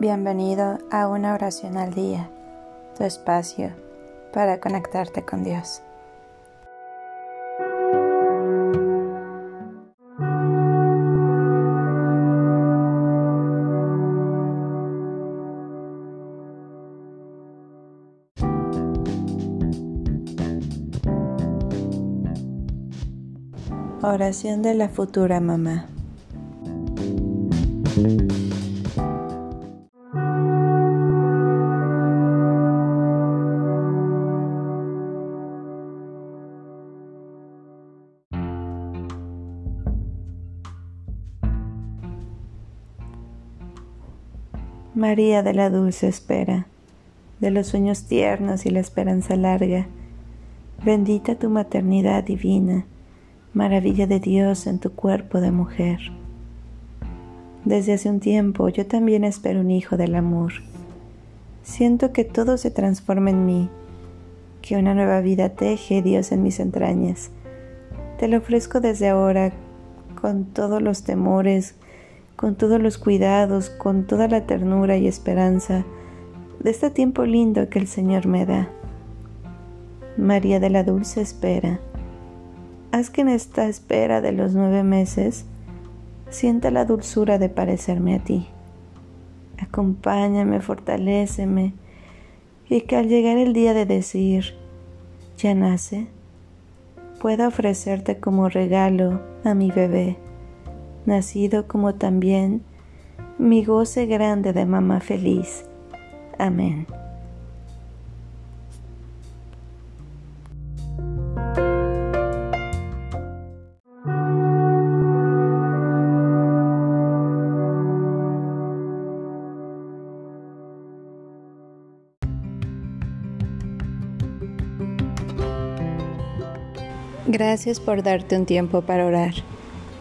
Bienvenido a una oración al día, tu espacio para conectarte con Dios. Oración de la futura mamá. María de la dulce espera, de los sueños tiernos y la esperanza larga, bendita tu maternidad divina, maravilla de Dios en tu cuerpo de mujer. Desde hace un tiempo yo también espero un hijo del amor. Siento que todo se transforma en mí, que una nueva vida teje Dios en mis entrañas. Te lo ofrezco desde ahora con todos los temores, con todos los cuidados, con toda la ternura y esperanza de este tiempo lindo que el Señor me da. María de la Dulce Espera, haz que en esta espera de los nueve meses sienta la dulzura de parecerme a ti. Acompáñame, fortaléceme, y que al llegar el día de decir, ya nace, pueda ofrecerte como regalo a mi bebé nacido como también mi goce grande de mamá feliz. Amén. Gracias por darte un tiempo para orar